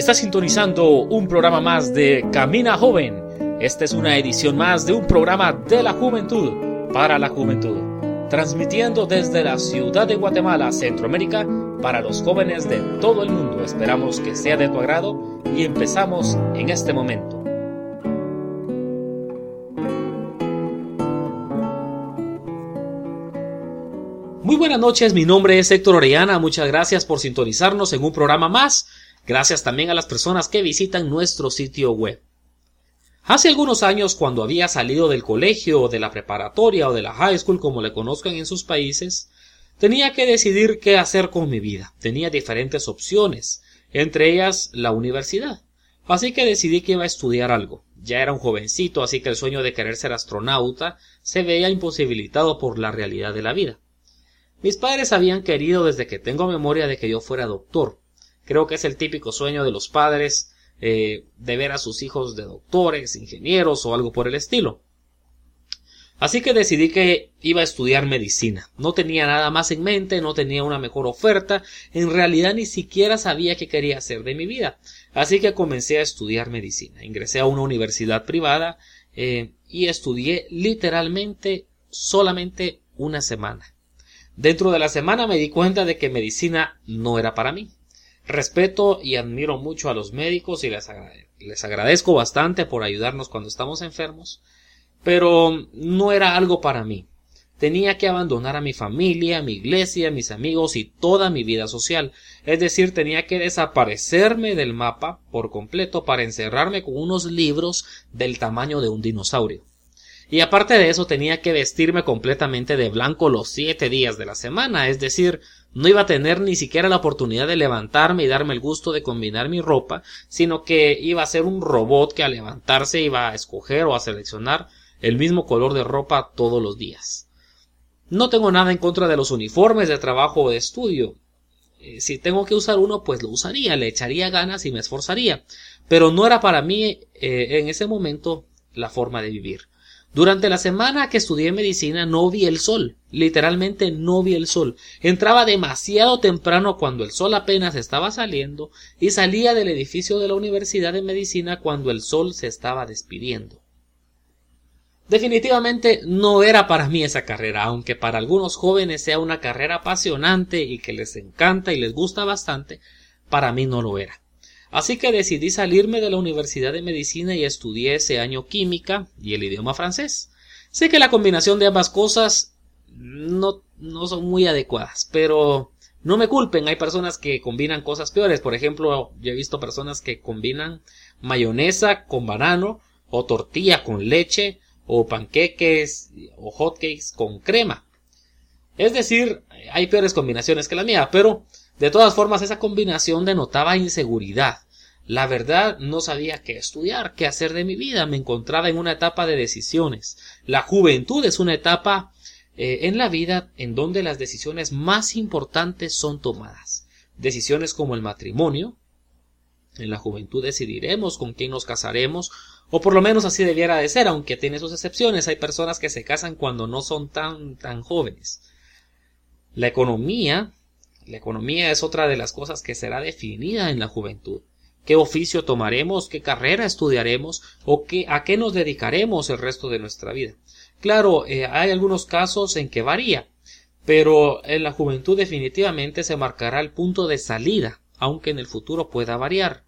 Está sintonizando un programa más de Camina Joven. Esta es una edición más de un programa de la juventud para la juventud, transmitiendo desde la ciudad de Guatemala, Centroamérica, para los jóvenes de todo el mundo. Esperamos que sea de tu agrado y empezamos en este momento. Muy buenas noches, mi nombre es Héctor Orellana, muchas gracias por sintonizarnos en un programa más Gracias también a las personas que visitan nuestro sitio web. Hace algunos años, cuando había salido del colegio, o de la preparatoria o de la high school, como le conozcan en sus países, tenía que decidir qué hacer con mi vida. Tenía diferentes opciones, entre ellas la universidad. Así que decidí que iba a estudiar algo. Ya era un jovencito, así que el sueño de querer ser astronauta se veía imposibilitado por la realidad de la vida. Mis padres habían querido desde que tengo memoria de que yo fuera doctor, Creo que es el típico sueño de los padres eh, de ver a sus hijos de doctores, ingenieros o algo por el estilo. Así que decidí que iba a estudiar medicina. No tenía nada más en mente, no tenía una mejor oferta, en realidad ni siquiera sabía qué quería hacer de mi vida. Así que comencé a estudiar medicina. Ingresé a una universidad privada eh, y estudié literalmente solamente una semana. Dentro de la semana me di cuenta de que medicina no era para mí. Respeto y admiro mucho a los médicos y les, les agradezco bastante por ayudarnos cuando estamos enfermos, pero no era algo para mí. Tenía que abandonar a mi familia, mi iglesia, mis amigos y toda mi vida social. Es decir, tenía que desaparecerme del mapa por completo para encerrarme con unos libros del tamaño de un dinosaurio. Y aparte de eso tenía que vestirme completamente de blanco los siete días de la semana, es decir, no iba a tener ni siquiera la oportunidad de levantarme y darme el gusto de combinar mi ropa, sino que iba a ser un robot que al levantarse iba a escoger o a seleccionar el mismo color de ropa todos los días. No tengo nada en contra de los uniformes de trabajo o de estudio. Eh, si tengo que usar uno, pues lo usaría, le echaría ganas y me esforzaría. Pero no era para mí eh, en ese momento la forma de vivir. Durante la semana que estudié medicina no vi el sol, literalmente no vi el sol. Entraba demasiado temprano cuando el sol apenas estaba saliendo y salía del edificio de la Universidad de Medicina cuando el sol se estaba despidiendo. Definitivamente no era para mí esa carrera, aunque para algunos jóvenes sea una carrera apasionante y que les encanta y les gusta bastante, para mí no lo era. Así que decidí salirme de la Universidad de Medicina y estudié ese año química y el idioma francés. Sé que la combinación de ambas cosas no, no son muy adecuadas, pero no me culpen, hay personas que combinan cosas peores. Por ejemplo, yo he visto personas que combinan mayonesa con banano, o tortilla con leche, o panqueques o hotcakes con crema. Es decir, hay peores combinaciones que la mía, pero de todas formas, esa combinación denotaba inseguridad. La verdad, no sabía qué estudiar, qué hacer de mi vida. Me encontraba en una etapa de decisiones. La juventud es una etapa eh, en la vida en donde las decisiones más importantes son tomadas. Decisiones como el matrimonio. En la juventud decidiremos con quién nos casaremos, o por lo menos así debiera de ser, aunque tiene sus excepciones. Hay personas que se casan cuando no son tan, tan jóvenes. La economía la economía es otra de las cosas que será definida en la juventud. ¿Qué oficio tomaremos? ¿Qué carrera estudiaremos? ¿O qué, a qué nos dedicaremos el resto de nuestra vida? Claro, eh, hay algunos casos en que varía, pero en la juventud definitivamente se marcará el punto de salida, aunque en el futuro pueda variar.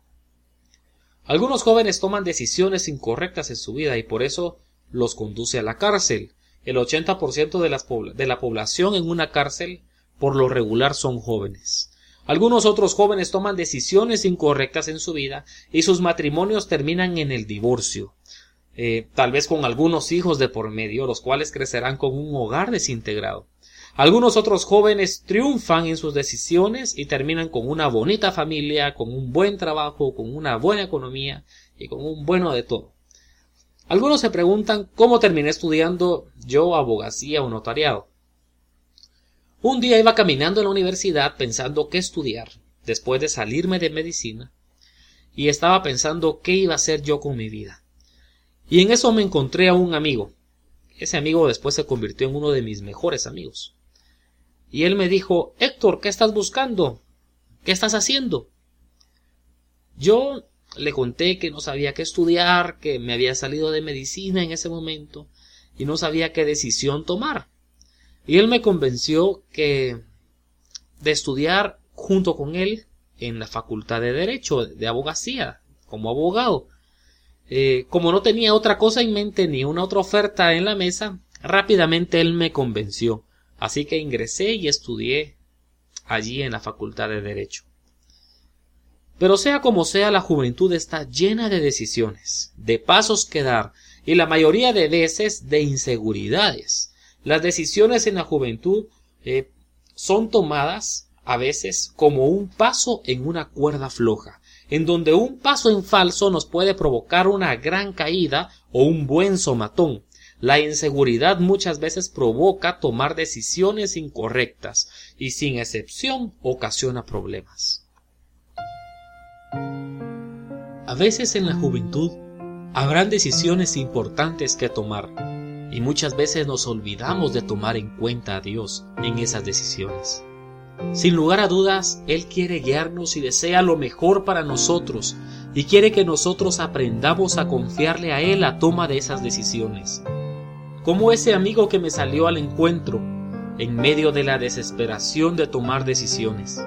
Algunos jóvenes toman decisiones incorrectas en su vida y por eso los conduce a la cárcel. El 80% de, de la población en una cárcel por lo regular son jóvenes. Algunos otros jóvenes toman decisiones incorrectas en su vida y sus matrimonios terminan en el divorcio, eh, tal vez con algunos hijos de por medio, los cuales crecerán con un hogar desintegrado. Algunos otros jóvenes triunfan en sus decisiones y terminan con una bonita familia, con un buen trabajo, con una buena economía y con un bueno de todo. Algunos se preguntan cómo terminé estudiando yo abogacía o notariado. Un día iba caminando en la universidad pensando qué estudiar, después de salirme de medicina, y estaba pensando qué iba a hacer yo con mi vida. Y en eso me encontré a un amigo. Ese amigo después se convirtió en uno de mis mejores amigos. Y él me dijo Héctor, ¿qué estás buscando? ¿Qué estás haciendo? Yo le conté que no sabía qué estudiar, que me había salido de medicina en ese momento y no sabía qué decisión tomar. Y él me convenció que de estudiar junto con él en la Facultad de Derecho, de Abogacía, como abogado. Eh, como no tenía otra cosa en mente ni una otra oferta en la mesa, rápidamente él me convenció. Así que ingresé y estudié allí en la Facultad de Derecho. Pero sea como sea, la juventud está llena de decisiones, de pasos que dar, y la mayoría de veces de inseguridades. Las decisiones en la juventud eh, son tomadas a veces como un paso en una cuerda floja, en donde un paso en falso nos puede provocar una gran caída o un buen somatón. La inseguridad muchas veces provoca tomar decisiones incorrectas y sin excepción ocasiona problemas. A veces en la juventud habrán decisiones importantes que tomar y muchas veces nos olvidamos de tomar en cuenta a Dios en esas decisiones. Sin lugar a dudas, Él quiere guiarnos y desea lo mejor para nosotros y quiere que nosotros aprendamos a confiarle a Él la toma de esas decisiones. Como ese amigo que me salió al encuentro en medio de la desesperación de tomar decisiones.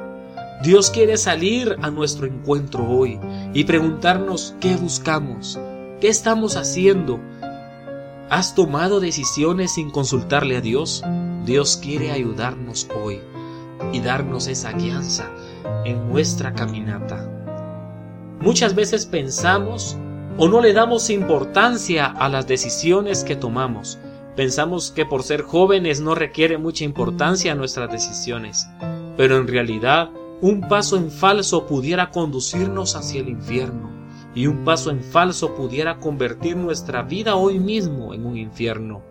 Dios quiere salir a nuestro encuentro hoy y preguntarnos qué buscamos, qué estamos haciendo. ¿Has tomado decisiones sin consultarle a Dios? Dios quiere ayudarnos hoy y darnos esa guianza en nuestra caminata. Muchas veces pensamos o no le damos importancia a las decisiones que tomamos. Pensamos que por ser jóvenes no requiere mucha importancia nuestras decisiones, pero en realidad un paso en falso pudiera conducirnos hacia el infierno y un paso en falso pudiera convertir nuestra vida hoy mismo en un infierno,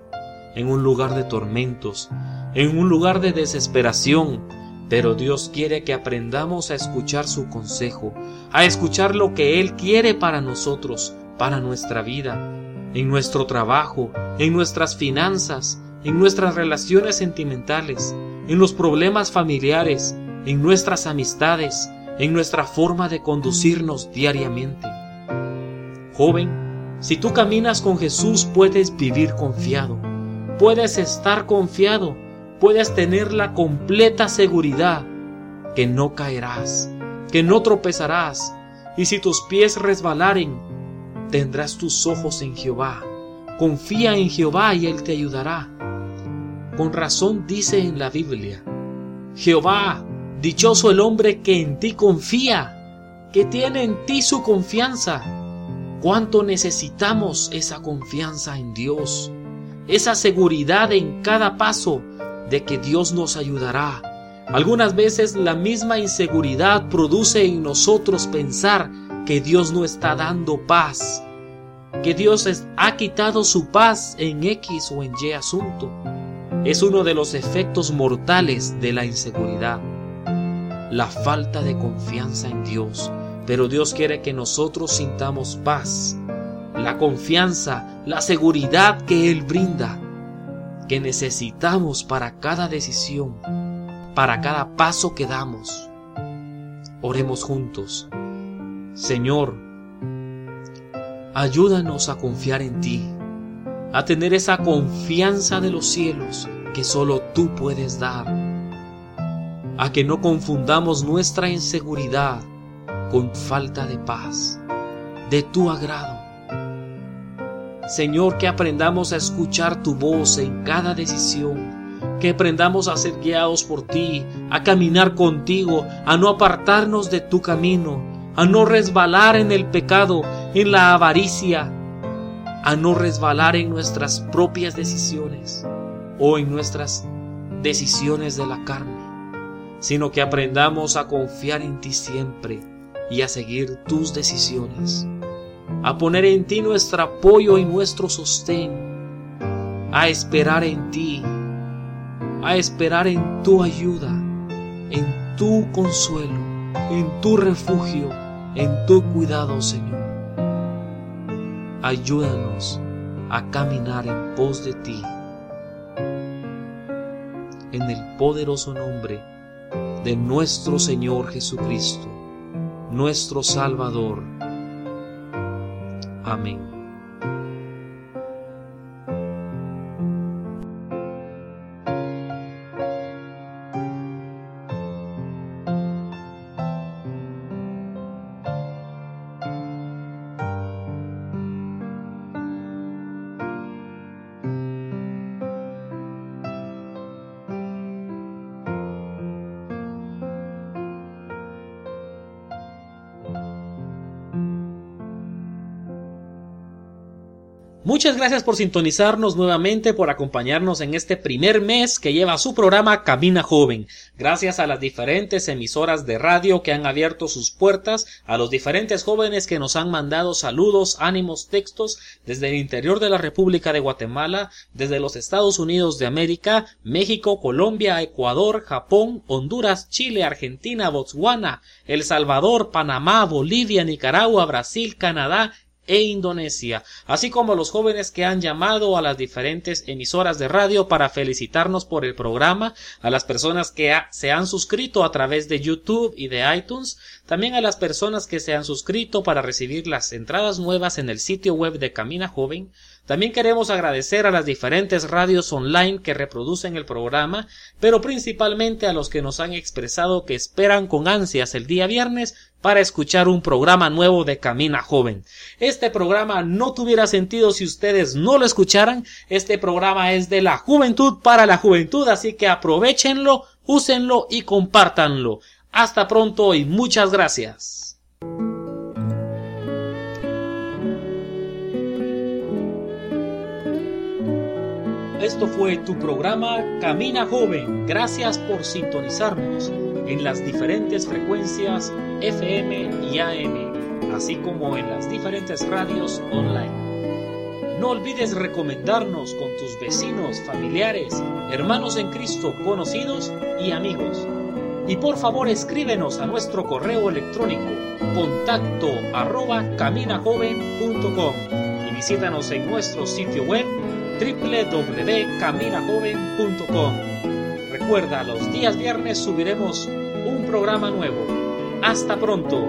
en un lugar de tormentos, en un lugar de desesperación, pero Dios quiere que aprendamos a escuchar su consejo, a escuchar lo que Él quiere para nosotros, para nuestra vida, en nuestro trabajo, en nuestras finanzas, en nuestras relaciones sentimentales, en los problemas familiares, en nuestras amistades, en nuestra forma de conducirnos diariamente. Joven, si tú caminas con Jesús puedes vivir confiado, puedes estar confiado puedes tener la completa seguridad que no caerás, que no tropezarás, y si tus pies resbalaren, tendrás tus ojos en Jehová. Confía en Jehová y Él te ayudará. Con razón dice en la Biblia, Jehová, dichoso el hombre que en ti confía, que tiene en ti su confianza. Cuánto necesitamos esa confianza en Dios, esa seguridad en cada paso de que Dios nos ayudará. Algunas veces la misma inseguridad produce en nosotros pensar que Dios no está dando paz, que Dios ha quitado su paz en X o en Y asunto. Es uno de los efectos mortales de la inseguridad, la falta de confianza en Dios. Pero Dios quiere que nosotros sintamos paz, la confianza, la seguridad que Él brinda que necesitamos para cada decisión, para cada paso que damos. Oremos juntos. Señor, ayúdanos a confiar en ti, a tener esa confianza de los cielos que solo tú puedes dar, a que no confundamos nuestra inseguridad con falta de paz, de tu agrado. Señor, que aprendamos a escuchar tu voz en cada decisión, que aprendamos a ser guiados por ti, a caminar contigo, a no apartarnos de tu camino, a no resbalar en el pecado, en la avaricia, a no resbalar en nuestras propias decisiones o en nuestras decisiones de la carne, sino que aprendamos a confiar en ti siempre y a seguir tus decisiones a poner en ti nuestro apoyo y nuestro sostén, a esperar en ti, a esperar en tu ayuda, en tu consuelo, en tu refugio, en tu cuidado, Señor. Ayúdanos a caminar en pos de ti. En el poderoso nombre de nuestro Señor Jesucristo nuestro Salvador. Amén. Muchas gracias por sintonizarnos nuevamente, por acompañarnos en este primer mes que lleva su programa Camina Joven. Gracias a las diferentes emisoras de radio que han abierto sus puertas, a los diferentes jóvenes que nos han mandado saludos, ánimos, textos desde el interior de la República de Guatemala, desde los Estados Unidos de América, México, Colombia, Ecuador, Japón, Honduras, Chile, Argentina, Botswana, El Salvador, Panamá, Bolivia, Nicaragua, Brasil, Canadá, e Indonesia, así como los jóvenes que han llamado a las diferentes emisoras de radio para felicitarnos por el programa, a las personas que se han suscrito a través de YouTube y de iTunes, también a las personas que se han suscrito para recibir las entradas nuevas en el sitio web de Camina Joven, también queremos agradecer a las diferentes radios online que reproducen el programa, pero principalmente a los que nos han expresado que esperan con ansias el día viernes para escuchar un programa nuevo de Camina Joven. Este programa no tuviera sentido si ustedes no lo escucharan. Este programa es de la juventud para la juventud, así que aprovechenlo, úsenlo y compártanlo. Hasta pronto y muchas gracias. Esto fue tu programa Camina Joven. Gracias por sintonizarnos en las diferentes frecuencias FM y AM, así como en las diferentes radios online. No olvides recomendarnos con tus vecinos, familiares, hermanos en Cristo, conocidos y amigos. Y por favor escríbenos a nuestro correo electrónico contacto arroba caminajoven.com y visítanos en nuestro sitio web www.caminajoven.com. Recuerda, los días viernes subiremos un programa nuevo. Hasta pronto.